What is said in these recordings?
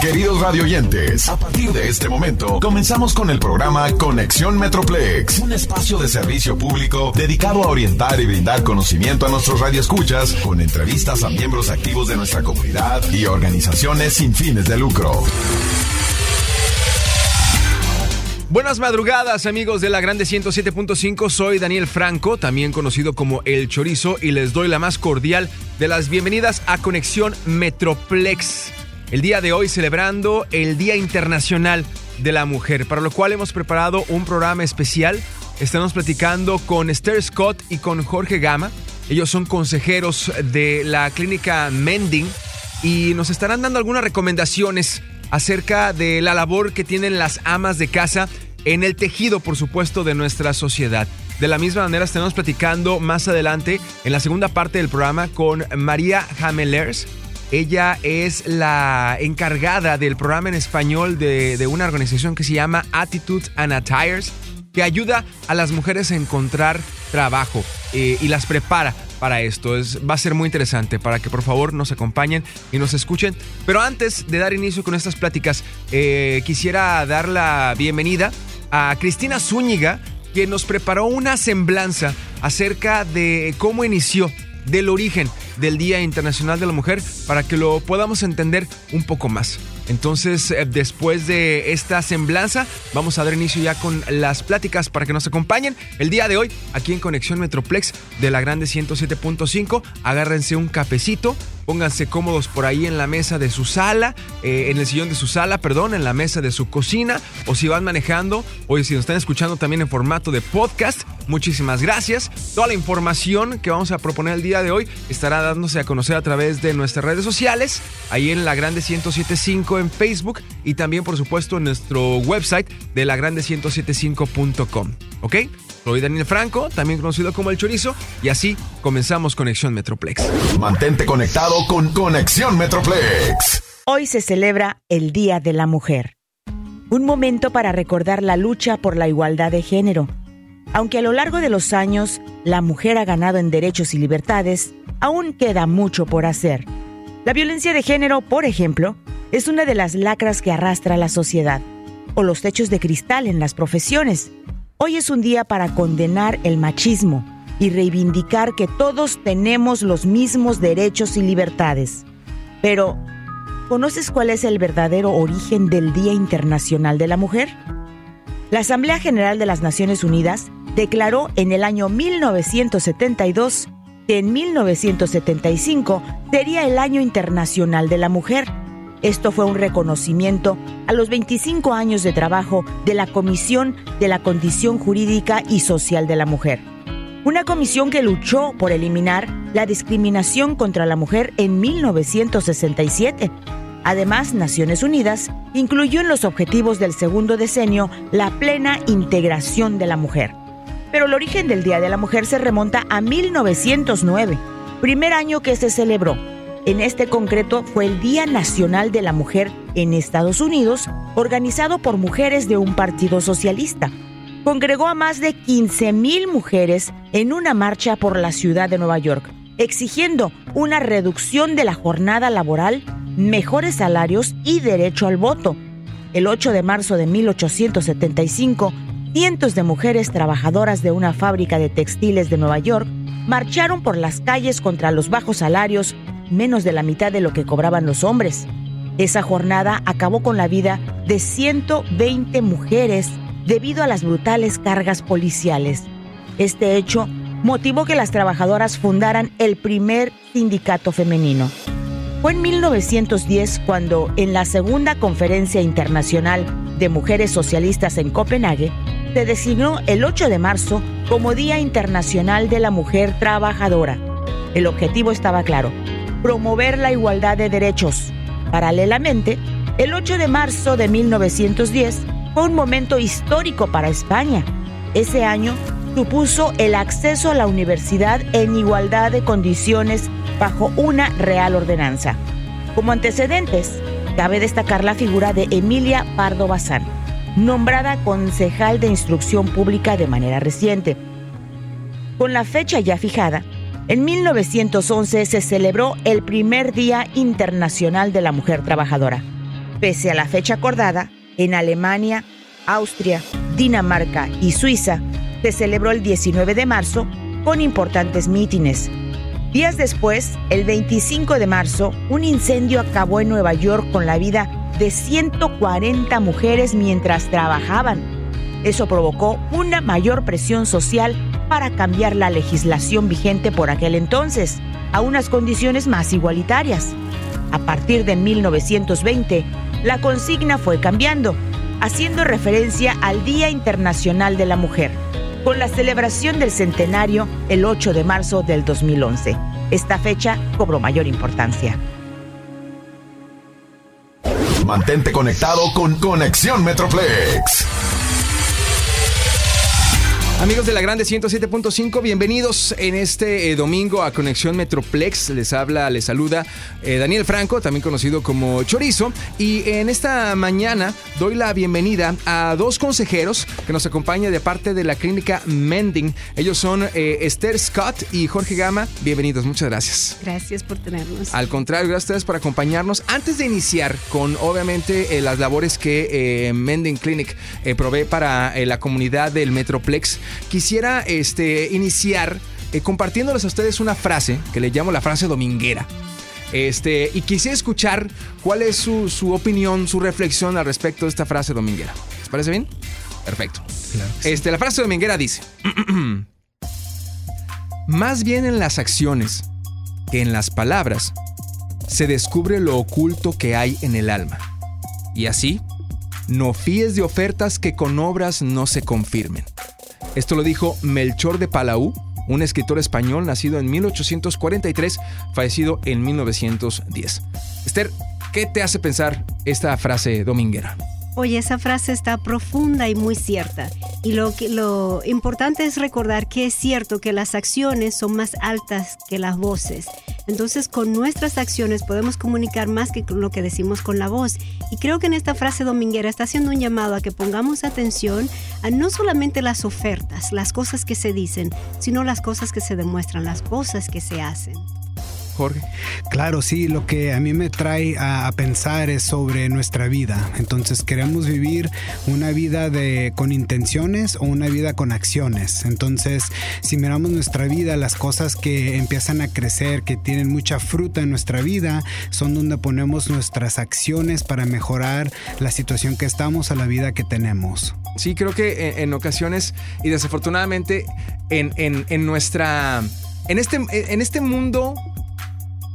Queridos radioyentes, a partir de este momento comenzamos con el programa Conexión Metroplex, un espacio de servicio público dedicado a orientar y brindar conocimiento a nuestros radioescuchas con entrevistas a miembros activos de nuestra comunidad y organizaciones sin fines de lucro. Buenas madrugadas amigos de la Grande 107.5, soy Daniel Franco, también conocido como El Chorizo, y les doy la más cordial de las bienvenidas a Conexión Metroplex. El día de hoy celebrando el Día Internacional de la Mujer, para lo cual hemos preparado un programa especial. Estamos platicando con Esther Scott y con Jorge Gama. Ellos son consejeros de la clínica Mending y nos estarán dando algunas recomendaciones acerca de la labor que tienen las amas de casa en el tejido, por supuesto, de nuestra sociedad. De la misma manera estaremos platicando más adelante en la segunda parte del programa con María Hamelers. Ella es la encargada del programa en español de, una organización que se llama Attitudes and Attires que ayuda a las mujeres a encontrar trabajo eh, y las prepara para esto. Es, va a ser muy interesante para que por favor nos acompañen y nos escuchen. Pero antes de dar inicio con estas pláticas, eh, quisiera dar la bienvenida a Cristina Zúñiga, quien nos preparó una semblanza acerca de cómo inició, del origen del Día Internacional de la Mujer, para que lo podamos entender un poco más. Entonces, eh, después de esta semblanza, vamos a dar inicio ya con las pláticas para que nos acompañen el día de hoy aquí en Conexión Metroplex de la Grande 107.5. Agárrense un cafecito, pónganse cómodos por ahí en la mesa de su sala, eh, en el sillón de su sala, perdón, en la mesa de su cocina, o si van manejando, o si nos están escuchando también en formato de podcast, muchísimas gracias. Toda la información que vamos a proponer el día de hoy estará dándose a conocer a través de nuestras redes sociales, ahí en la Grande 107.5 en Facebook y también, por supuesto, en nuestro website de lagrande1075.com. ¿Ok? Soy Daniel Franco, también conocido como El Chorizo, y así comenzamos Conexión Metroplex. Mantente conectado con Conexión Metroplex. Hoy se celebra el Día de la Mujer. Un momento para recordar la lucha por la igualdad de género. Aunque a lo largo de los años la mujer ha ganado en derechos y libertades, aún queda mucho por hacer. La violencia de género, por ejemplo, es una de las lacras que arrastra la sociedad, o los techos de cristal en las profesiones. Hoy es un día para condenar el machismo y reivindicar que todos tenemos los mismos derechos y libertades. Pero, ¿conoces cuál es el verdadero origen del Día Internacional de la Mujer? La Asamblea General de las Naciones Unidas declaró en el año 1972 que en 1975 sería el Año Internacional de la Mujer esto fue un reconocimiento a los 25 años de trabajo de la Comisión de la Condición Jurídica y Social de la Mujer. Una comisión que luchó por eliminar la discriminación contra la mujer en 1967. Además, Naciones Unidas incluyó en los objetivos del segundo decenio la plena integración de la mujer. Pero el origen del Día de la Mujer se remonta a 1909, primer año que se celebró en este concreto fue el Día Nacional de la Mujer en Estados Unidos, organizado por mujeres de un partido socialista. Congregó a más de 15.000 mujeres en una marcha por la ciudad de Nueva York, exigiendo una reducción de la jornada laboral, mejores salarios y derecho al voto. El 8 de marzo de 1875, cientos de mujeres trabajadoras de una fábrica de textiles de Nueva York marcharon por las calles contra los bajos salarios menos de la mitad de lo que cobraban los hombres. Esa jornada acabó con la vida de 120 mujeres debido a las brutales cargas policiales. Este hecho motivó que las trabajadoras fundaran el primer sindicato femenino. Fue en 1910 cuando, en la segunda Conferencia Internacional de Mujeres Socialistas en Copenhague, se designó el 8 de marzo como Día Internacional de la Mujer Trabajadora. El objetivo estaba claro, promover la igualdad de derechos. Paralelamente, el 8 de marzo de 1910 fue un momento histórico para España. Ese año supuso el acceso a la universidad en igualdad de condiciones bajo una real ordenanza. Como antecedentes, cabe destacar la figura de Emilia Pardo Bazán, nombrada concejal de instrucción pública de manera reciente. Con la fecha ya fijada, en 1911 se celebró el primer Día Internacional de la Mujer Trabajadora. Pese a la fecha acordada, en Alemania, Austria, Dinamarca y Suiza se celebró el 19 de marzo con importantes mítines. Días después, el 25 de marzo, un incendio acabó en Nueva York con la vida de 140 mujeres mientras trabajaban. Eso provocó una mayor presión social para cambiar la legislación vigente por aquel entonces a unas condiciones más igualitarias. A partir de 1920, la consigna fue cambiando, haciendo referencia al Día Internacional de la Mujer con la celebración del centenario el 8 de marzo del 2011. Esta fecha cobró mayor importancia. Mantente conectado con Conexión Metroplex. Amigos de la Grande 107.5, bienvenidos en este eh, domingo a Conexión Metroplex. Les habla, les saluda eh, Daniel Franco, también conocido como Chorizo. Y en esta mañana doy la bienvenida a dos consejeros que nos acompañan de parte de la clínica Mending. Ellos son eh, Esther Scott y Jorge Gama. Bienvenidos, muchas gracias. Gracias por tenernos. Al contrario, gracias a ustedes por acompañarnos. Antes de iniciar con, obviamente, las labores que Mending Clinic provee para la comunidad del Metroplex, quisiera este, iniciar eh, compartiéndoles a ustedes una frase que le llamo la frase dominguera. Este, y quisiera escuchar cuál es su, opinión, su reflexión al respecto de esta frase dominguera. ¿Les parece bien? Perfecto. este, la frase dominguera dice: Más bien en las acciones que en las palabras se descubre lo oculto que hay en el alma. Y así, no fíes de ofertas que con obras no se confirmen. Esto lo dijo Melchor de Palau, un escritor español nacido en 1843, fallecido en 1910. Esther, ¿qué te hace pensar esta frase dominguera? Oye, esa frase está profunda y muy cierta. Y lo, lo importante es recordar que es cierto que las acciones son más altas que las voces. Entonces, con nuestras acciones podemos comunicar más que lo que decimos con la voz. Y creo que en esta frase dominguera está haciendo un llamado a que pongamos atención a no solamente las ofertas, las cosas que se dicen, sino las cosas que se demuestran, las cosas que se hacen. Claro, sí, lo que a mí me trae a, pensar es sobre nuestra vida. Entonces, queremos vivir una vida de, con intenciones o una vida con acciones. Entonces, si miramos nuestra vida, las cosas que empiezan a crecer, que tienen mucha fruta en nuestra vida, son donde ponemos nuestras acciones para mejorar la situación que estamos a la vida que tenemos. Sí, creo que en, ocasiones y desafortunadamente en, en, nuestra... En este, en este mundo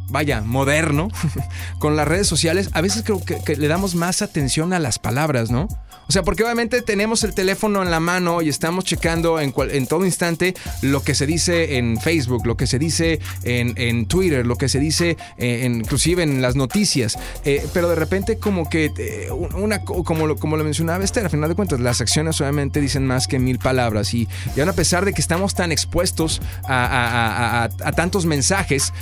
vaya, moderno, con las redes sociales, a veces creo que, le damos más atención a las palabras, ¿no? O sea, porque obviamente tenemos el teléfono en la mano y estamos checando en, en todo instante lo que se dice en Facebook, lo que se dice en, Twitter, lo que se dice eh, inclusive en las noticias. Eh, pero de repente como que, eh, una, como, lo, como lo mencionaba Esther, a final de cuentas, las acciones obviamente dicen más que mil palabras. Y, y aún a pesar de que estamos tan expuestos a, tantos mensajes,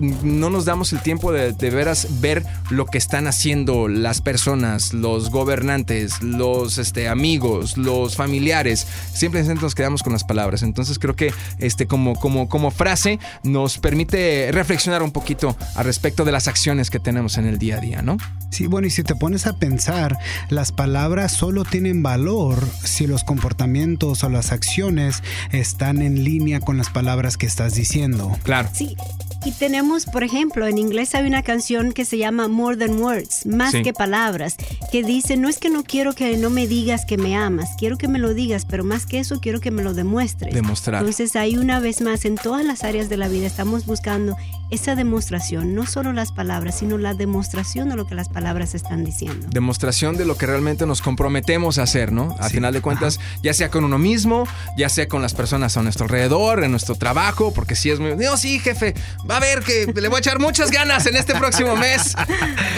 no nos damos el tiempo de, de veras ver lo que están haciendo las personas, los gobernantes, los este, amigos, los familiares, siempre nos quedamos con las palabras. Entonces creo que este, como, como, como frase nos permite reflexionar un poquito al respecto de las acciones que tenemos en el día a día, ¿no? Sí, bueno, y si te pones a pensar, las palabras solo tienen valor si los comportamientos o las acciones están en línea con las palabras que estás diciendo. Claro. Sí, y tenemos, por ejemplo, en inglés hay una canción que se llama More Than Words, más que palabras, que dice, no es que no quiero que no me digas que me amas, quiero que me lo digas, pero más que eso quiero que me lo demuestres. Demostrar. Entonces ahí una vez más, en todas las áreas de la vida estamos buscando esa demostración, no solo las palabras, sino la demostración de lo que las palabras están diciendo. Demostración de lo que realmente nos comprometemos a hacer, ¿no? Al final de cuentas, ya sea con uno mismo, ya sea con las personas a nuestro alrededor, en nuestro trabajo, porque si es muy... No, sí, jefe, va a ver que le voy a echar muchas ganas en este próximo mes.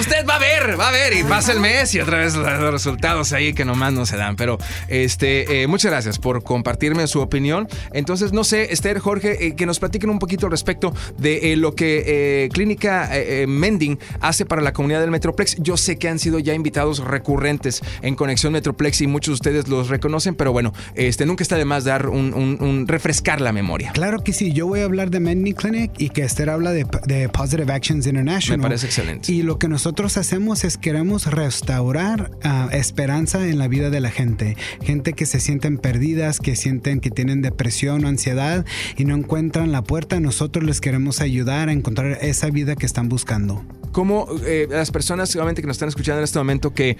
Usted va a ver, va a ver, y pasa el mes y otra vez los resultados ahí que nomás no se dan. Pero este, eh, muchas gracias por compartirme su opinión. Entonces, no sé, Esther, Jorge, eh, que nos platiquen un poquito al respecto de eh, lo que Clínica Mending hace para la comunidad del Metroplex. Yo sé que han sido ya invitados recurrentes en Conexión Metroplex y muchos de ustedes los reconocen, pero bueno, este, nunca está de más dar un, refrescar la memoria. Claro que sí, yo voy a hablar de Mending Clinic y que Habla de, Positive Actions International. Me parece excelente. Y lo que nosotros hacemos es queremos restaurar ah, esperanza en la vida de la gente. Gente que se sienten perdidas, que sienten que tienen depresión o ansiedad y no encuentran la puerta, nosotros les queremos ayudar a encontrar esa vida que están buscando. ¿Cómo eh, las personas solamente que nos están escuchando en este momento que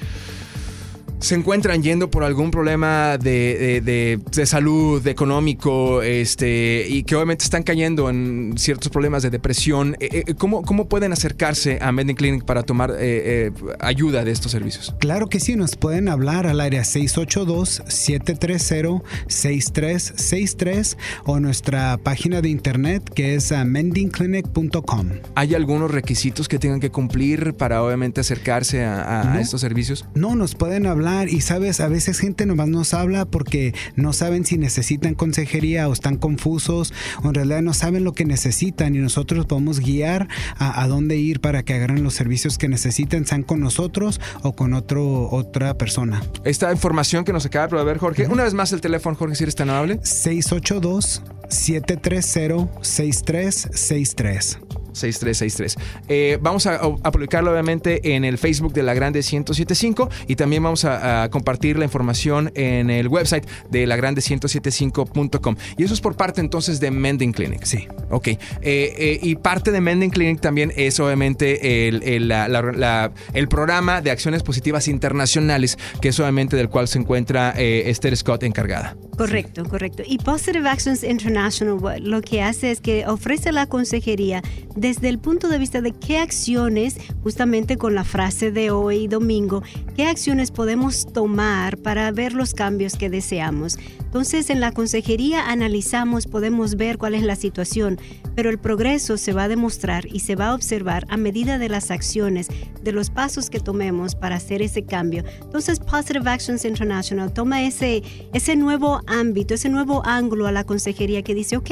se encuentran yendo por algún problema de, de, salud, económico, este, y que obviamente están cayendo en ciertos problemas de depresión, eh, eh, ¿cómo, cómo pueden acercarse a Mending Clinic para tomar eh, ayuda de estos servicios? Claro que sí, nos pueden hablar al área 682-730-6363 o nuestra página de internet que es mendingclinic.com. ¿Hay algunos requisitos que tengan que cumplir para obviamente acercarse a, a estos servicios? No, nos pueden hablar y sabes, a veces gente nomás nos habla porque no saben si necesitan consejería o están confusos o en realidad no saben lo que necesitan y nosotros podemos guiar a, dónde ir para que agarren los servicios que necesiten, sean con nosotros o con otro, otra persona. Esta información que nos acaba de proveer Jorge, una vez más el teléfono Jorge, si eres tan amable. 682 730 6363. 6363. Eh, vamos a, publicarlo obviamente en el Facebook de La Grande 1075 y también vamos a, compartir la información en el website de lagrande1075.com. Y eso es por parte entonces de Mending Clinic. Sí. Ok. Eh, eh, y parte de Mending Clinic también es obviamente el, el, programa de acciones positivas internacionales, que es obviamente del cual se encuentra Esther Scott encargada. Correcto, correcto. Y Positive Actions International lo que hace es que ofrece la consejería desde el punto de vista de qué acciones, justamente con la frase de hoy domingo, qué acciones podemos tomar para ver los cambios que deseamos. Entonces, en la consejería analizamos, podemos ver cuál es la situación, pero el progreso se va a demostrar y se va a observar a medida de las acciones, de los pasos que tomemos para hacer ese cambio. Entonces, Positive Actions International toma ese, ese nuevo ámbito, ese nuevo ángulo a la consejería que dice, ok,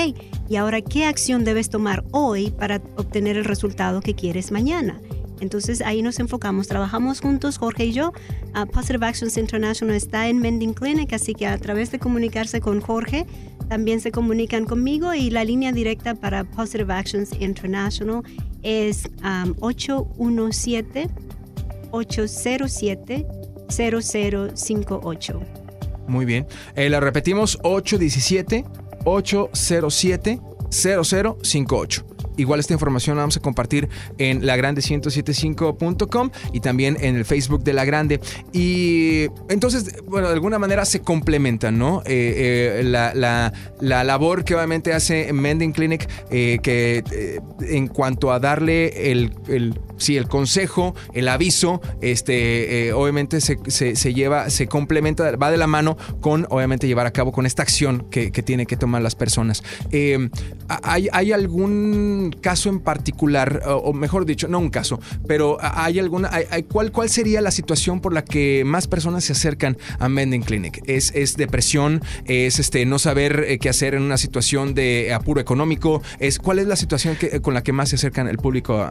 ¿y ahora qué acción debes tomar hoy para obtener el resultado que quieres mañana? Entonces ahí nos enfocamos, trabajamos juntos, Jorge y yo. Uh, Positive Actions International está en Mending Clinic, así que a través de comunicarse con Jorge, también se comunican conmigo y la línea directa para Positive Actions International es 817 807 0058. Muy bien. Eh, la repetimos 817 807 0058. Igual esta información la vamos a compartir en lagrande1075.com y también en el Facebook de La Grande. Y entonces, bueno, de alguna manera se complementan, ¿no? Eh, eh, la, labor que obviamente hace Mending Clinic, eh, que en cuanto a darle el, el, sí, el consejo, el aviso, este, obviamente se, se, lleva, se complementa, va de la mano con, obviamente, llevar a cabo con esta acción que, que tienen que tomar las personas. ¿hay, ¿Hay algún caso en particular, o mejor dicho, no un caso, pero hay alguna, hay, ¿cuál, ¿cuál sería la situación por la que más personas se acercan a Mending Clinic? ¿Es, es depresión? ¿Es este, no saber eh, qué hacer en una situación de apuro económico? ¿Es, ¿Cuál es la situación que, con la que más se acercan el público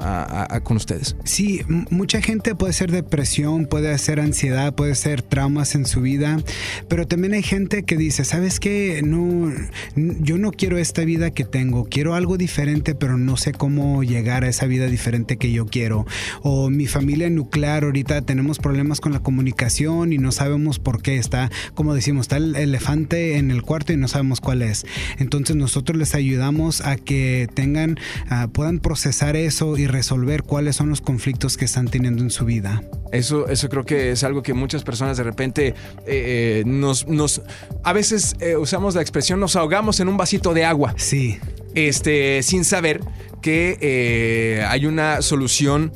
con ustedes? Sí, mucha gente puede ser depresión, puede ser ansiedad, puede ser traumas en su vida, pero también hay gente que dice, ¿sabes qué? No, yo no quiero esta vida que tengo, quiero algo diferente, pero no no sé cómo llegar a esa vida diferente que yo quiero. O mi familia nuclear, ahorita tenemos problemas con la comunicación y no sabemos por qué. Está, como decimos, está el elefante en el cuarto y no sabemos cuál es. Entonces nosotros les ayudamos a que tengan, ah, puedan procesar eso y resolver cuáles son los conflictos que están teniendo en su vida. Eso, eso creo que es algo que muchas personas de repente eh, eh, nos, nos, a veces eh, usamos la expresión nos ahogamos en un vasito de agua. Sí este, sin saber que eh, hay una solución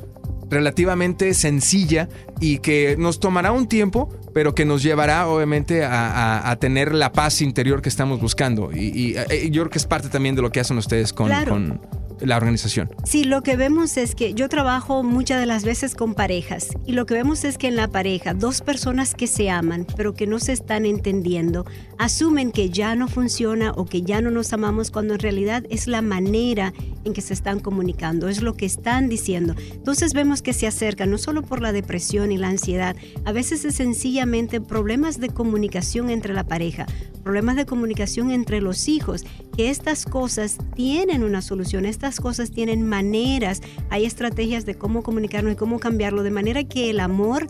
relativamente sencilla y que nos tomará un tiempo, pero que nos llevará obviamente a, tener la paz interior que estamos buscando. Y, eh, yo creo que es parte también de lo que hacen ustedes con, la organización. Sí, lo que vemos es que yo trabajo muchas de las veces con parejas y lo que vemos es que en la pareja dos personas que se aman pero que no se están entendiendo asumen que ya no funciona o que ya no nos amamos cuando en realidad es la manera en que se están comunicando, es lo que están diciendo. Entonces vemos que se acercan no solo por la depresión y la ansiedad, a veces es sencillamente problemas de comunicación entre la pareja, problemas de comunicación entre los hijos, que estas cosas tienen una solución, estas cosas tienen maneras, hay estrategias de cómo comunicarnos y cómo cambiarlo, de manera que el amor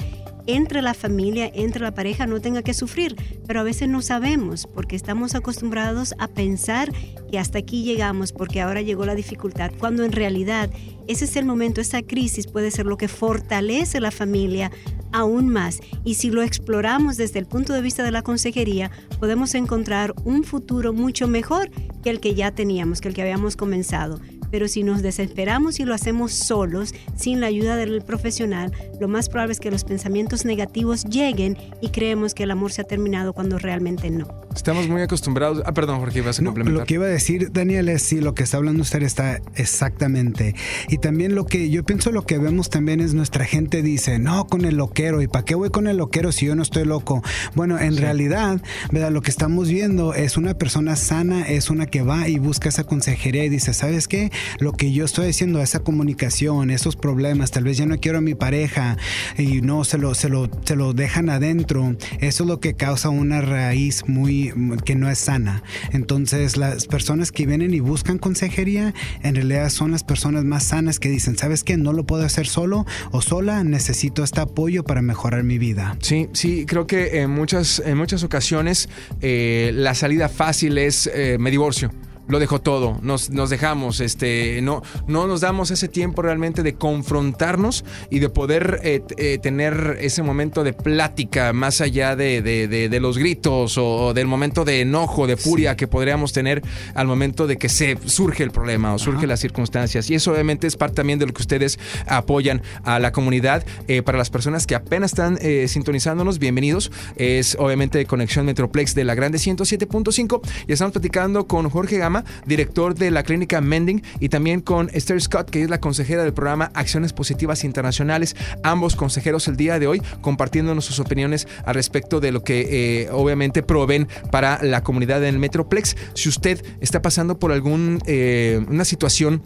entre la familia, entre la pareja, no tenga que sufrir. Pero a veces no sabemos porque estamos acostumbrados a pensar que hasta aquí llegamos porque ahora llegó la dificultad, cuando en realidad ese es el momento, esa crisis puede ser lo que fortalece la familia aún más. Y si lo exploramos desde el punto de vista de la consejería, podemos encontrar un futuro mucho mejor que el que ya teníamos, que el que habíamos comenzado. Pero si nos desesperamos y lo hacemos solos, sin la ayuda del profesional, lo más probable es que los pensamientos negativos lleguen y creemos que el amor se ha terminado cuando realmente no. Estamos muy acostumbrados. Ah, perdón, Jorge, ibas a complementar. Lo que iba a decir, Daniel, es si lo que está hablando usted está exactamente. Y también lo que yo pienso, lo que vemos también es nuestra gente dice, no, con el loquero. ¿Y para qué voy con el loquero si yo no estoy loco? Bueno, en realidad, ¿verdad? Lo que estamos viendo es una persona sana, es una que va y busca esa consejería y dice, ¿sabes qué? Lo que yo estoy haciendo, esa comunicación, esos problemas, tal vez ya no quiero a mi pareja y no se lo, se lo, se lo dejan adentro. Eso es lo que causa una raíz muy que no es sana. Entonces, las personas que vienen y buscan consejería, en realidad son las personas más sanas que dicen, ¿sabes qué? No lo puedo hacer solo o sola, necesito este apoyo para mejorar mi vida. Sí, sí, creo que en muchas, en muchas ocasiones eh, la salida fácil es eh, me divorcio lo dejó todo, nos, nos, dejamos, este, no, no nos damos ese tiempo realmente de confrontarnos y de poder eh, eh, tener ese momento de plática más allá de, de, los gritos o del momento de enojo, de furia que podríamos tener al momento de que se surge el problema o surge las circunstancias. Y eso obviamente es parte también de lo que ustedes apoyan a la comunidad. Eh, para las personas que apenas están sintonizándonos, bienvenidos. Es obviamente Conexión Metroplex de la Grande 107.5 y estamos platicando con Jorge Gama director de la clínica Mending, y también con Esther Scott, que es la consejera del programa Acciones Positivas Internacionales. Ambos consejeros el día de hoy compartiéndonos sus opiniones al respecto de lo que eh, obviamente proveen para la comunidad en el Metroplex. Si usted está pasando por alguna eh, situación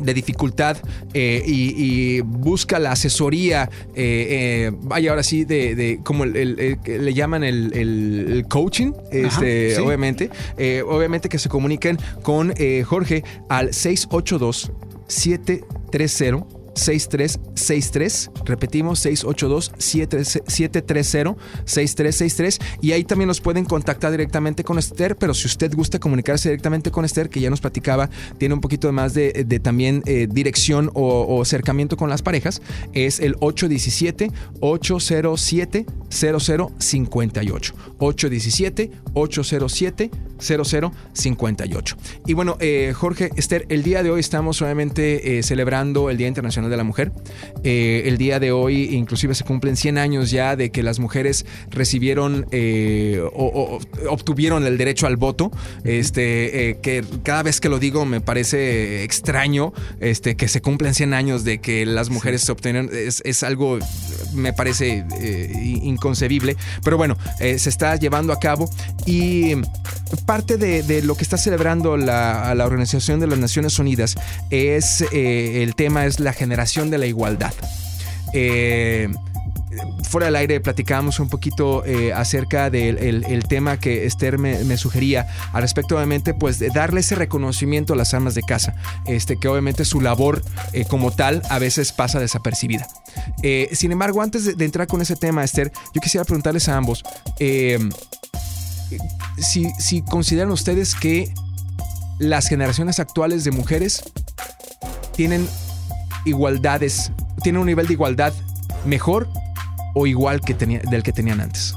de dificultad eh, y, busca la asesoría, eh, eh, vaya ahora sí, de, como le llaman el, coaching, este, obviamente, obviamente que se comuniquen con Jorge al 682 730 6363. Repetimos, 682-730-6363. Y ahí también nos pueden contactar directamente con Esther. Pero si usted gusta comunicarse directamente con Esther, que ya nos platicaba, tiene un poquito más de, también eh, dirección o, acercamiento con las parejas, es el 817-807-0058. 817-807-0058. Y bueno, eh, Jorge, Esther, el día de hoy estamos obviamente eh, celebrando el Día Internacional de la Mujer. Eh, el día de hoy inclusive se cumplen 100 años ya de que las mujeres recibieron eh, o, obtuvieron el derecho al voto. Este, eh, que cada vez que lo digo me parece extraño este, que se cumplen 100 años de que las mujeres se obtengan. Es, algo, me parece inconcebible. Pero bueno, se está llevando a cabo y parte de, lo que está celebrando la, la, Organización de las Naciones Unidas es el tema es la generación de la igualdad. Eh, fuera del aire platicábamos un poquito eh, acerca del el, tema que Esther me, sugería al respecto obviamente pues de darle ese reconocimiento a las armas de casa este que obviamente su labor eh, como tal a veces pasa desapercibida sin embargo antes de, entrar con ese tema Esther yo quisiera preguntarles a ambos si, si consideran ustedes que las generaciones actuales de mujeres tienen igualdades, tienen un nivel de igualdad mejor o igual que del que tenían antes?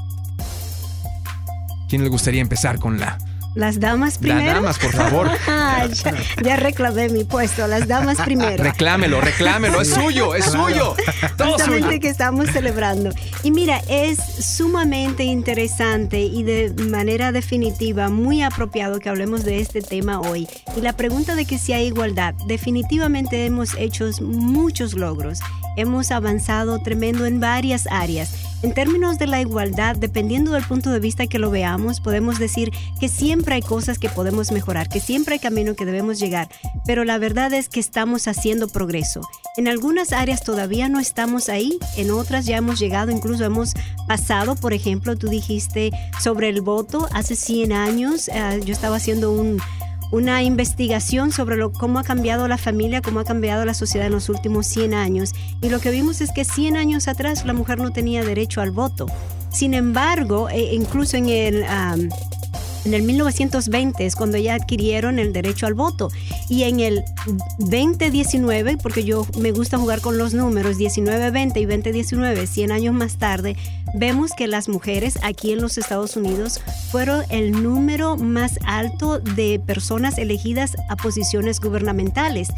¿Quién le gustaría empezar con la Las damas primero. Las damas, por favor. Ah, ya, reclamé mi puesto, las damas primero. Reclámelo, reclámelo, es suyo, es suyo. Todo Justamente que estamos celebrando. Y mira, es sumamente interesante y de manera definitiva muy apropiado que hablemos de este tema hoy. Y la pregunta de que si hay igualdad, definitivamente hemos hecho muchos logros. Hemos avanzado tremendo en varias áreas en términos de la igualdad, dependiendo del punto de vista que lo veamos, podemos decir que siempre hay cosas que podemos mejorar, que siempre hay camino que debemos llegar, pero la verdad es que estamos haciendo progreso. En algunas áreas todavía no estamos ahí, en otras ya hemos llegado, incluso hemos pasado, por ejemplo, tú dijiste sobre el voto, hace 100 años eh, yo estaba haciendo un una investigación sobre lo, cómo ha cambiado la familia, cómo ha cambiado la sociedad en los últimos 100 años. Y lo que vimos es que 100 años atrás la mujer no tenía derecho al voto. Sin embargo, e incluso en el en el 1920 es cuando ya adquirieron el derecho al voto. Y en el 2019, porque yo me gusta jugar con los números, 1920 y 2019, 100 años más tarde, vemos que las mujeres aquí en los Estados Unidos fueron el número más alto de personas elegidas a posiciones gubernamentales.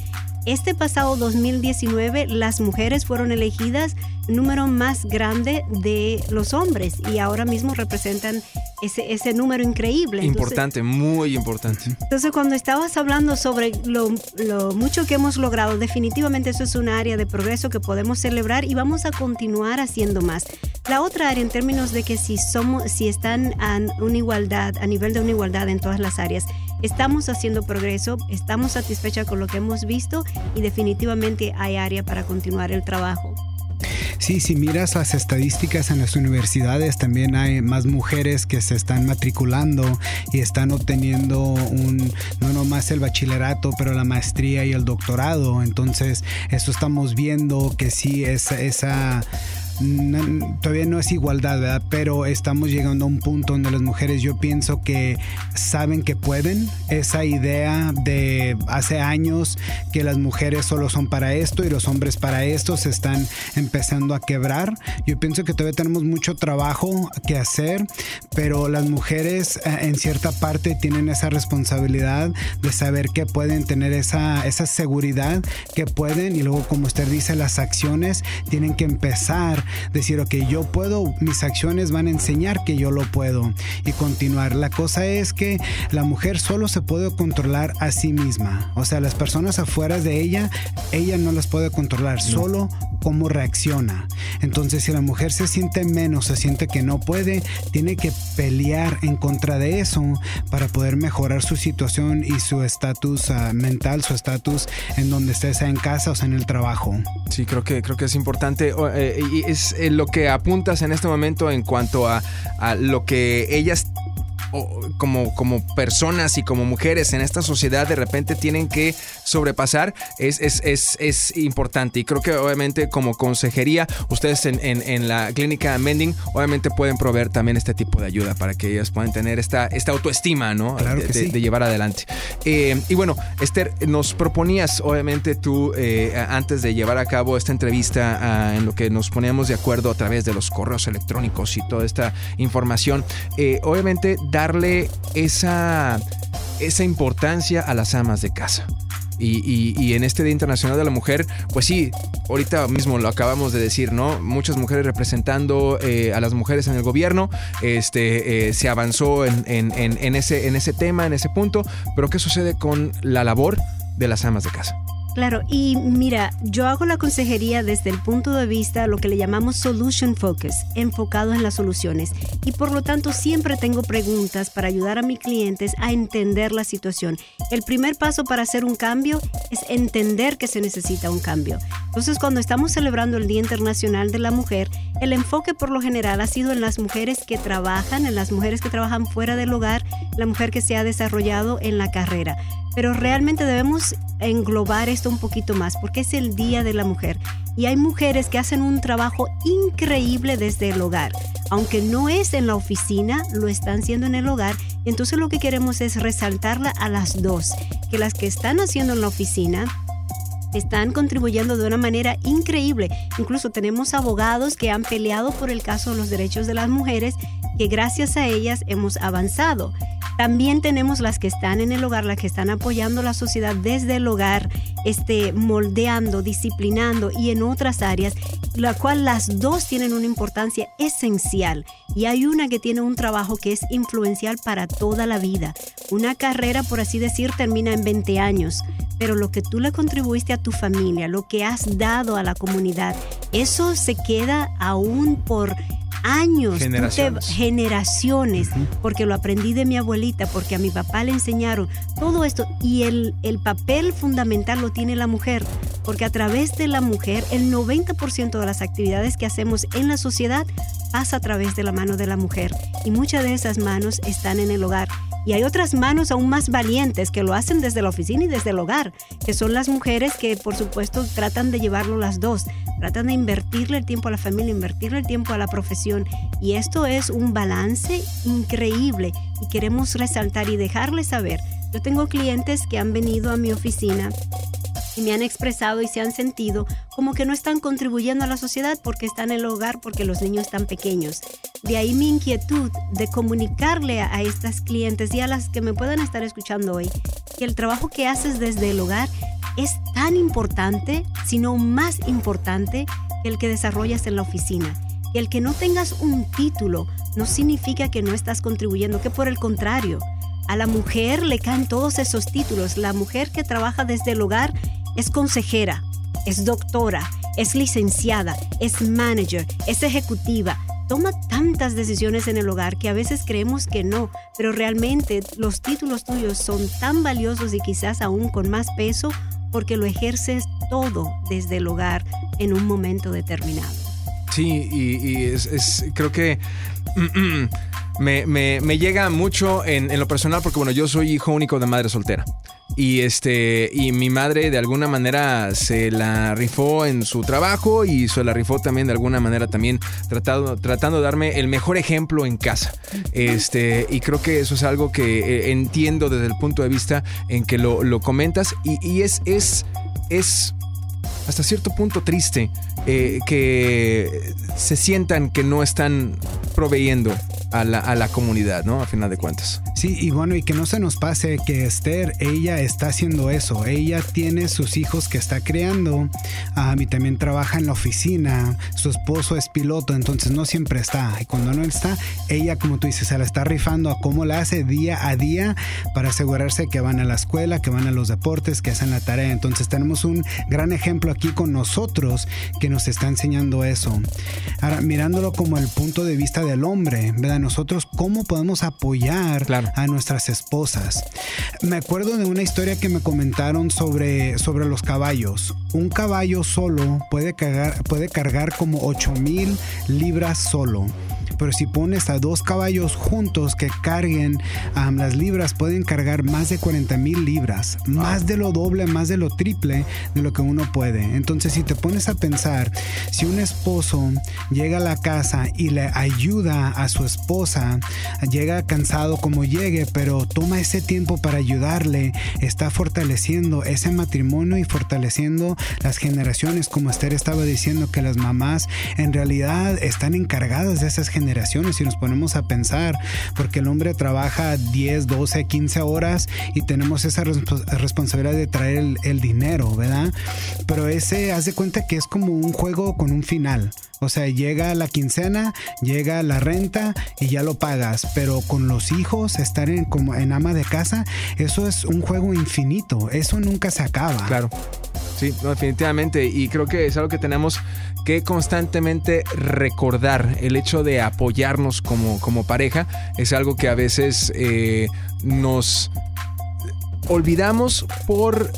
Este pasado 2019 las mujeres fueron elegidas número más grande de los hombres y ahora mismo representan ese, ese número increíble. Importante, muy importante. Entonces cuando estabas hablando sobre lo, lo, mucho que hemos logrado, definitivamente eso es un área de progreso que podemos celebrar y vamos a continuar haciendo más. La otra área en términos de que si somos, si están a una igualdad, a nivel de una igualdad en todas las áreas, estamos haciendo progreso, estamos satisfechas con lo que hemos visto y definitivamente hay área para continuar el trabajo. Sí, si miras las estadísticas en las universidades, también hay más mujeres que se están matriculando y están obteniendo un, no nomás el bachillerato, pero la maestría y el doctorado. Entonces, eso estamos viendo que sí, esa, esa todavía no es igualdad, ¿verdad? Pero estamos llegando a un punto donde las mujeres yo pienso que saben que pueden. Esa idea de hace años que las mujeres solo son para esto y los hombres para esto se están empezando a quebrar. Yo pienso que todavía tenemos mucho trabajo que hacer, pero las mujeres eh, en cierta parte tienen esa responsabilidad de saber que pueden tener esa, esa seguridad que pueden y luego como usted dice las acciones tienen que empezar decir, ok, yo puedo, mis acciones van a enseñar que yo lo puedo y continuar. La cosa es que la mujer solo se puede controlar a sí misma. O sea, las personas afuera de ella, ella no las puede controlar, solo cómo reacciona. Entonces, si la mujer se siente menos, se siente que no puede, tiene que pelear en contra de eso para poder mejorar su situación y su estatus ah, mental, su estatus en donde esté, sea en casa o sea en el trabajo. Sí, creo que, creo que es importante. Eh, y es eh, lo que apuntas en este momento en cuanto a, a lo que ellas como, como personas y como mujeres en esta sociedad de repente tienen que sobrepasar es, es, es, es importante. Y creo que obviamente como consejería, ustedes en, en, la clínica Mending obviamente pueden proveer también este tipo de ayuda para que ellas puedan tener esta, esta autoestima, ¿no? de, llevar adelante. Eh, y bueno, Esther, nos proponías obviamente tú eh, antes de llevar a cabo esta entrevista en lo que nos poníamos de acuerdo a través de los correos electrónicos y toda esta información, eh, obviamente darle esa, esa importancia a las amas de casa. Y, en este Día Internacional de la Mujer, pues sí, ahorita mismo lo acabamos de decir, ¿no? Muchas mujeres representando eh, a las mujeres en el gobierno, este, eh, se avanzó en, en, ese, en ese tema, en ese punto, pero ¿qué sucede con la labor de las amas de casa? Claro, y mira, yo hago la consejería desde el punto de vista lo que le llamamos solution focus, enfocado en las soluciones. Y por lo tanto siempre tengo preguntas para ayudar a mis clientes a entender la situación. El primer paso para hacer un cambio es entender que se necesita un cambio. Entonces, cuando estamos celebrando el Día Internacional de la Mujer, el enfoque por lo general ha sido en las mujeres que trabajan, en las mujeres que trabajan fuera del hogar, la mujer que se ha desarrollado en la carrera pero realmente debemos englobar esto un poquito más porque es el Día de la Mujer y hay mujeres que hacen un trabajo increíble desde el hogar. Aunque no es en la oficina, lo están haciendo en el hogar. Entonces lo que queremos es resaltarla a las dos, que las que están haciendo en la oficina están contribuyendo de una manera increíble. Incluso tenemos abogados que han peleado por el caso de los derechos de las mujeres, que gracias a ellas hemos avanzado. También tenemos las que están en el hogar, las que están apoyando la sociedad desde el hogar, este, moldeando, disciplinando y en otras áreas, la cual las dos tienen una importancia esencial. Y hay una que tiene un trabajo que es influencial para toda la vida. Una carrera, por así decir, termina en 20 años, pero lo que tú le contribuiste a tu familia, lo que has dado a la comunidad, eso se queda aún por años, generaciones, generaciones porque lo aprendí de mi abuelita, porque a mi papá le enseñaron todo esto y el, el papel fundamental lo tiene la mujer, porque a través de la mujer el 90% de las actividades que hacemos en la sociedad pasa a través de la mano de la mujer y muchas de esas manos están en el hogar. Y hay otras manos aún más valientes que lo hacen desde la oficina y desde el hogar, que son las mujeres que por supuesto tratan de llevarlo las dos, tratan de invertirle el tiempo a la familia, invertirle el tiempo a la profesión. Y esto es un balance increíble y queremos resaltar y dejarles saber. Yo tengo clientes que han venido a mi oficina y me han expresado y se han sentido como que no están contribuyendo a la sociedad porque están en el hogar, porque los niños están pequeños. De ahí mi inquietud de comunicarle a, estas clientes y a las que me puedan estar escuchando hoy que el trabajo que haces desde el hogar es tan importante, sino más importante que el que desarrollas en la oficina. Y el que no tengas un título no significa que no estás contribuyendo, que por el contrario, a la mujer le caen todos esos títulos. La mujer que trabaja desde el hogar es consejera, es doctora, es licenciada, es manager, es ejecutiva. Toma tantas decisiones en el hogar que a veces creemos que no, pero realmente los títulos tuyos son tan valiosos y quizás aún con más peso porque lo ejerces todo desde el hogar en un momento determinado. Sí, y, creo que me, me, llega mucho en, en, lo personal porque, bueno, yo soy hijo único de madre soltera. Y este, y mi madre de alguna manera se la rifó en su trabajo y se la rifó también de alguna manera también tratando, tratando de darme el mejor ejemplo en casa. Este, y creo que eso es algo que eh, entiendo desde el punto de vista en que lo, lo comentas y, y es, es, es hasta cierto punto triste eh, que se sientan que no están proveyendo a la, a la, comunidad, ¿no? A final de cuentas. Sí, y bueno, y que no se nos pase que Esther, ella está haciendo eso. Ella tiene sus hijos que está creando. A mí también trabaja en la oficina. Su esposo es piloto, entonces no siempre está. Y cuando no está, ella, como tú dices, se la está rifando a cómo la hace día a día para asegurarse que van a la escuela, que van a los deportes, que hacen la tarea. Entonces tenemos un gran ejemplo aquí con nosotros que nos está enseñando eso. Ahora, mirándolo como el punto de vista del hombre, ¿verdad? Nosotros, ¿cómo podemos apoyar a nuestras esposas? Me acuerdo de una historia que me comentaron sobre, sobre los caballos. Un caballo solo puede cargar, puede cargar como 8 mil libras solo pero si pones a dos caballos juntos que carguen las libras, pueden cargar más de 40 mil libras, más de lo doble, más de lo triple de lo que uno puede. Entonces, si te pones a pensar, si un esposo llega a la casa y le ayuda a su esposa, llega cansado como llegue, pero toma ese tiempo para ayudarle, está fortaleciendo ese matrimonio y fortaleciendo las generaciones, como Esther estaba diciendo, que las mamás en realidad están encargadas de esas generaciones generaciones si nos ponemos a pensar, porque el hombre trabaja 10, 12, 15 horas y tenemos esa responsabilidad de traer el, el dinero, ¿verdad? Pero ese, haz de cuenta que es como un juego con un final. O sea, llega la quincena, llega la renta y ya lo pagas. Pero con los hijos, estar en, como en ama de casa, eso es un juego infinito. Eso nunca se acaba. Claro. Sí, definitivamente. Y creo que es algo que tenemos que constantemente recordar. El hecho de apoyarnos como, como pareja es algo que a veces eh, nos olvidamos por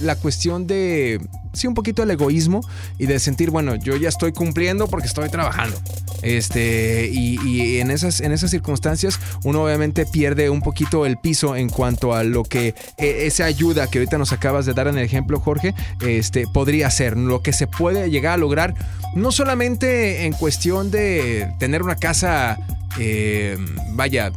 la cuestión de sí un poquito el egoísmo y de sentir, bueno, yo ya estoy cumpliendo porque estoy trabajando. Este, y, en, esas, en esas circunstancias uno obviamente pierde un poquito el piso en cuanto a lo que e, esa ayuda que ahorita nos acabas de dar en el ejemplo, Jorge, este, podría ser, lo que se puede llegar a lograr, no solamente en cuestión de tener una casa, eh, vaya, eh,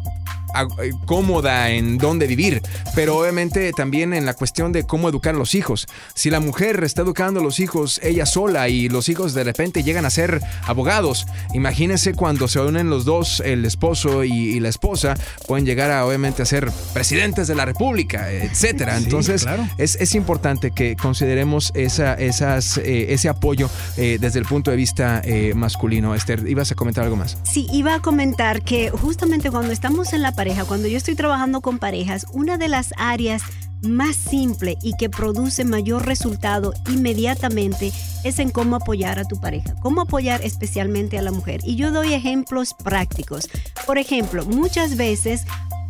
cómoda en dónde vivir, pero obviamente también en la cuestión de cómo educar a los hijos. Si la mujer está educando a los hijos ella sola y los hijos de repente llegan a ser abogados, imagínense cuando se unen los dos, el esposo y, la esposa, pueden llegar a obviamente a ser presidentes de la República, etcétera. Entonces es, importante que consideremos esa, esas, eh, ese apoyo eh, desde el punto de vista masculino. Esther, ¿ibas a comentar algo más? Sí, iba a comentar que justamente cuando estamos en la pareja, cuando yo estoy trabajando con parejas, una de las áreas más simple y que produce mayor resultado inmediatamente es en cómo apoyar a tu pareja, cómo apoyar especialmente a la mujer. Y yo doy ejemplos prácticos. Por ejemplo, muchas veces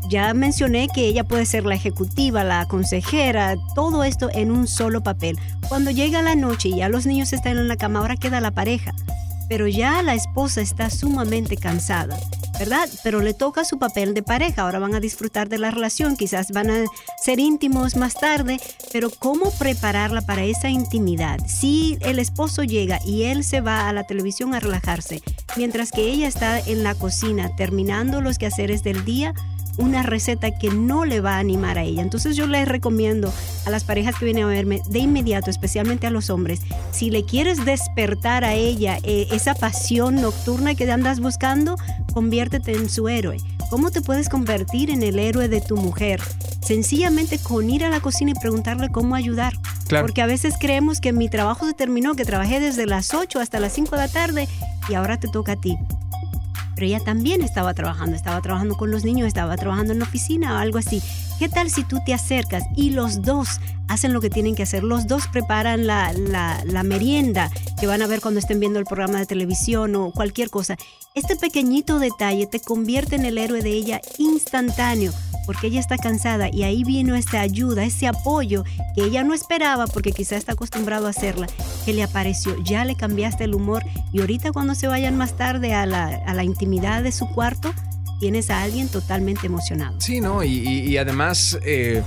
ya mencioné que ella puede ser la ejecutiva, la consejera, todo esto en un solo papel. Cuando llega la noche y ya los niños están en la cama, ahora queda la pareja pero ya la esposa está sumamente cansada, ¿verdad? Pero le toca su papel de pareja, ahora van a disfrutar de la relación, quizás van a ser íntimos más tarde, pero ¿cómo prepararla para esa intimidad? Si el esposo llega y él se va a la televisión a relajarse, mientras que ella está en la cocina terminando los quehaceres del día, una receta que no le va a animar a ella. Entonces yo les recomiendo a las parejas que vienen a verme de inmediato, especialmente a los hombres, si le quieres despertar a ella eh, esa pasión nocturna que andas buscando, conviértete en su héroe. ¿Cómo te puedes convertir en el héroe de tu mujer? Sencillamente con ir a la cocina y preguntarle cómo ayudar. Porque a veces creemos que mi trabajo se terminó, que trabajé desde las 8 hasta las 5 de la tarde y ahora te toca a ti pero ella también estaba trabajando, estaba trabajando con los niños, estaba trabajando en la oficina o algo así. ¿Qué tal si tú te acercas y los dos hacen lo que tienen que hacer? Los dos preparan la, merienda que van a ver cuando estén viendo el programa de televisión o cualquier cosa. Este pequeñito detalle te convierte en el héroe de ella instantáneo porque ella está cansada y ahí vino esta ayuda, ese apoyo que ella no esperaba porque quizá está acostumbrado a hacerla, que le apareció. Ya le cambiaste el humor y ahorita cuando se vayan más tarde a la intimidad de su cuarto, tienes a alguien totalmente emocionado. Sí, ¿no? Y, además, eh,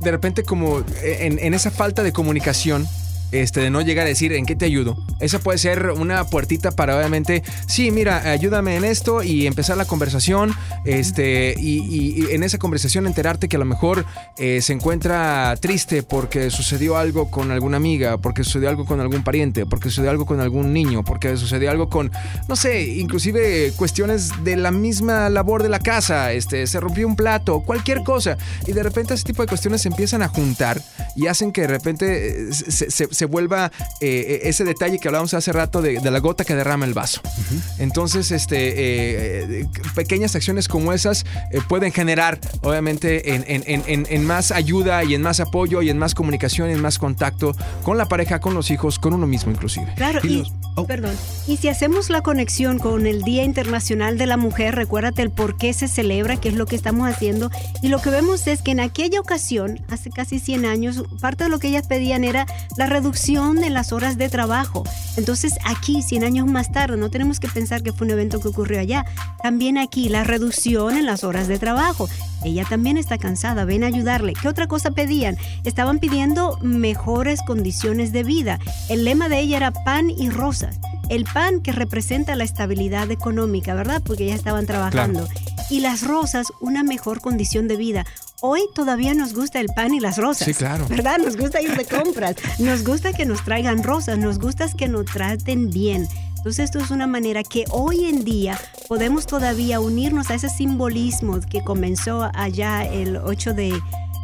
de repente como en, en esa falta de comunicación, este, de no llegar a decir en qué te ayudo. Esa puede ser una puertita para obviamente, sí, mira, ayúdame en esto y empezar la conversación, este, y, en esa conversación enterarte que a lo mejor eh, se encuentra triste porque sucedió algo con alguna amiga, porque sucedió algo con algún pariente, porque sucedió algo con algún niño, porque sucedió algo con, no sé, inclusive cuestiones de la misma labor de la casa, este, se rompió un plato, cualquier cosa, y de repente ese tipo de cuestiones se empiezan a juntar y hacen que de repente eh, se vuelva eh, ese detalle que hablábamos hace rato de, la gota que derrama el vaso. Entonces, este, eh, pequeñas acciones como esas eh, pueden generar, obviamente, en, más ayuda y en más apoyo y en más comunicación y en más contacto con la pareja, con los hijos, con uno mismo inclusive. Claro, y, oh. perdón. Y si hacemos la conexión con el Día Internacional de la Mujer, recuérdate el por qué se celebra, qué es lo que estamos haciendo. Y lo que vemos es que en aquella ocasión, hace casi 100 años, parte de lo que ellas pedían era la reducción reducción en las horas de trabajo. Entonces aquí, 100 años más tarde, no tenemos que pensar que fue un evento que ocurrió allá. También aquí, la reducción en las horas de trabajo. Ella también está cansada, ven a ayudarle. ¿Qué otra cosa pedían? Estaban pidiendo mejores condiciones de vida. El lema de ella era pan y rosas. El pan que representa la estabilidad económica, ¿verdad? Porque ya estaban trabajando. Y las rosas, una mejor condición de vida hoy todavía nos gusta el pan y las rosas. Sí, claro. ¿Verdad? Nos gusta ir de compras. Nos gusta que nos traigan rosas, nos gusta que nos traten bien. Entonces esto es una manera que hoy en día podemos todavía unirnos a ese simbolismo que comenzó allá el 8 de,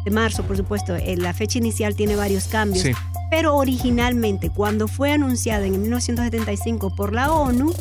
marzo, por supuesto. Eh, la fecha inicial tiene varios cambios. Sí. Pero originalmente, cuando fue anunciada en 1975 por la ONU,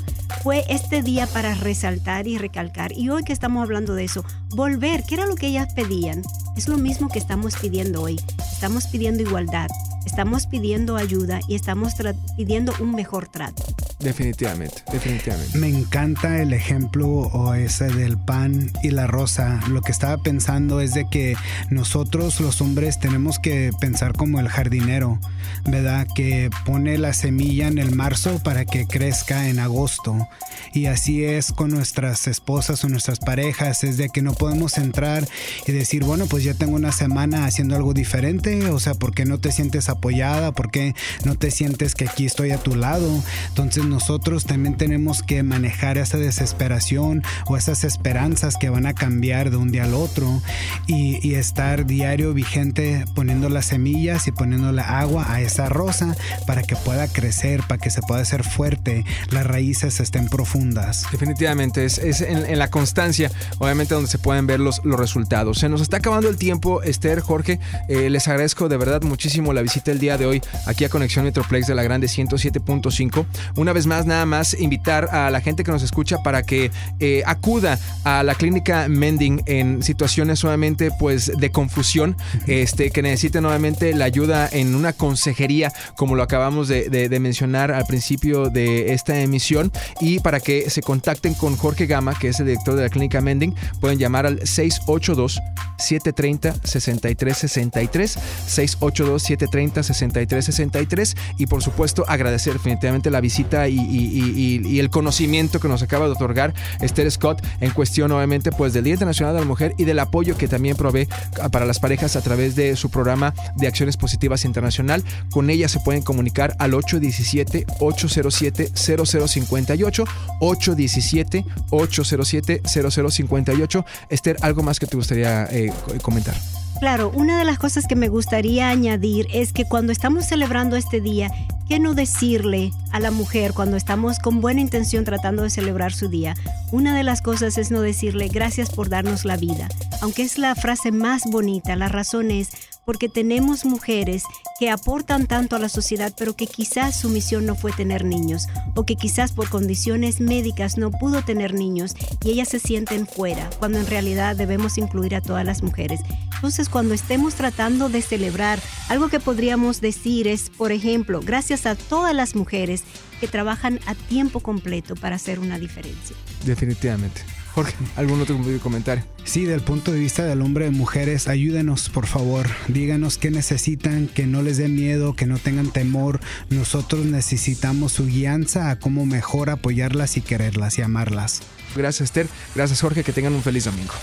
fue este día para resaltar y recalcar. Y hoy que estamos hablando de eso, volver, ¿qué era lo que ellas pedían? Es lo mismo que estamos pidiendo hoy. Estamos pidiendo igualdad, estamos pidiendo ayuda y estamos pidiendo un mejor trato. Definitivamente, definitivamente. Me encanta el ejemplo o ese del pan y la rosa. Lo que estaba pensando es de que nosotros los hombres tenemos que pensar como el jardinero, ¿verdad? Que pone la semilla en el marzo para que crezca en agosto. Y así es con nuestras esposas o nuestras parejas, es de que no podemos entrar y decir, bueno, pues ya tengo una semana haciendo algo diferente, o sea, ¿por qué no te sientes apoyada? ¿Por qué no te sientes que aquí estoy a tu lado? Entonces nosotros también tenemos que manejar esa desesperación o esas esperanzas que van a cambiar de un día al otro y, estar diario vigente poniendo las semillas y poniendo la agua a esa rosa para que pueda crecer, para que se pueda hacer fuerte, las raíces estén profundas. Definitivamente, es, es en, la constancia, obviamente, donde se pueden ver los, los resultados. Se nos está acabando el tiempo, Esther, Jorge, eh, les agradezco de verdad muchísimo la visita el día de hoy aquí a Conexión Metroplex de la Grande 107.5. Una vez más, nada más invitar a la gente que nos escucha para que eh, acuda a la clínica Mending en situaciones obviamente pues de confusión, este, que necesiten nuevamente la ayuda en una consejería, como lo acabamos de, mencionar al principio de esta emisión, y para que se contacten con Jorge Gama, que es el director de la clínica Mending, pueden llamar al 682 730 6363 682 730 6363 y por supuesto agradecer definitivamente la visita y, el conocimiento que nos acaba de otorgar Esther Scott en cuestión obviamente pues del Día Internacional de la Mujer y del apoyo que también provee para las parejas a través de su programa de acciones positivas internacional. Con ella se pueden comunicar al 817-807-0058, 817-807-0058. Esther, ¿algo más que te gustaría eh, comentar? Claro, una de las cosas que me gustaría añadir es que cuando estamos celebrando este día, ¿qué no decirle a la mujer cuando estamos con buena intención tratando de celebrar su día? Una de las cosas es no decirle gracias por darnos la vida. Aunque es la frase más bonita, la razón es porque tenemos mujeres que aportan tanto a la sociedad, pero que quizás su misión no fue tener niños, o que quizás por condiciones médicas no pudo tener niños y ellas se sienten fuera, cuando en realidad debemos incluir a todas las mujeres. Entonces, cuando estemos tratando de celebrar, algo que podríamos decir es, por ejemplo, gracias a todas las mujeres que trabajan a tiempo completo para hacer una diferencia. Definitivamente. Jorge, ¿algún otro comentario? Sí, del punto de vista del hombre y mujeres, ayúdenos por favor, díganos qué necesitan, que no les dé miedo, que no tengan temor. Nosotros necesitamos su guianza a cómo mejor apoyarlas y quererlas y amarlas. Gracias Esther, gracias Jorge, que tengan un feliz domingo.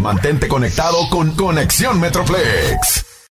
Mantente conectado con Conexión Metroplex.